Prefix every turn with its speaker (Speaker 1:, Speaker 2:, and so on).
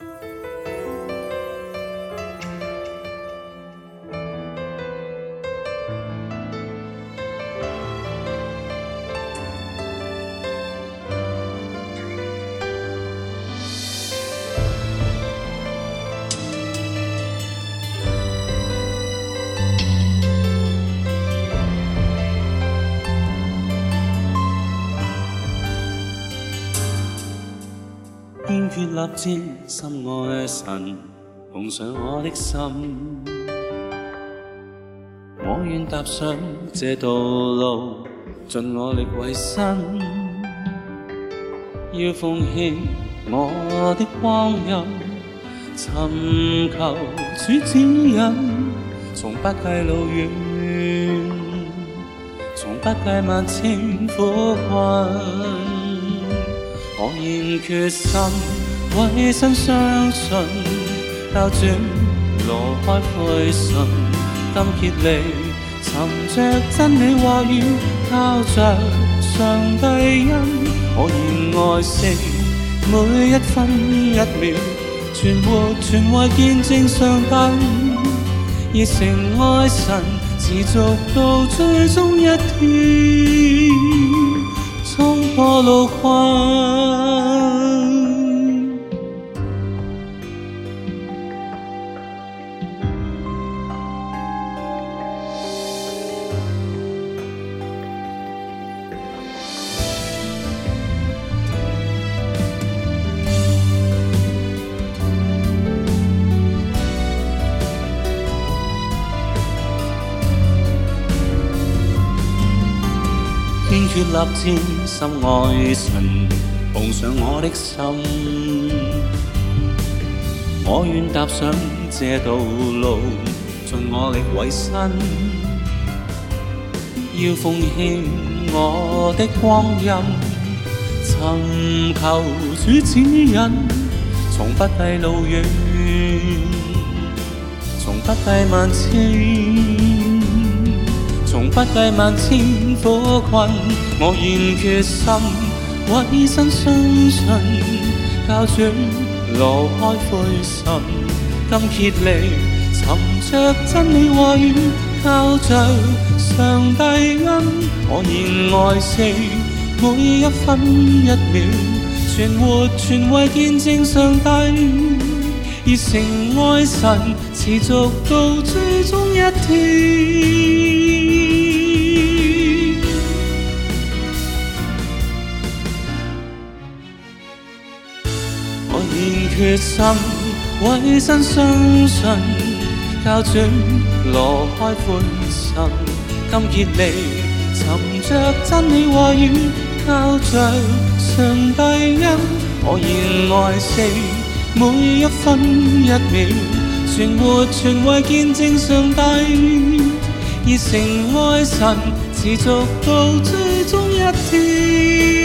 Speaker 1: Bye. 坚决立志，深爱神，奉上我的心。我愿踏上这道路，尽我力为生，要奉献我的光阴，寻求主指引，从不计路远，从不计万千苦困。我仍决心委身相信，教转路开灰信，今结离寻着真理话语，靠着上帝恩。我愿爱惜每一分一秒，全活全为见证上帝，热诚爱神，持续到最终一天。说了谎。決立志，深愛神，奉上我的心。我願踏上這道路，盡我力委身，要奉獻我的光陰，尋求主指引，從不計路遠，從不計萬千。不计万千苦困，我愿决心，我身相信，教主露开灰心，今竭力寻着真理位，愿，靠着上帝恩，我愿爱惜每一分一秒，全活全为见证上帝，热诚爱神，持续到最终一天。便决心委身相信，靠转挪开欢心，今热力沉着真理话语，靠着上帝恩，我愿爱死每一分一秒，全活全为见证上帝，热诚爱神持续到最终一天。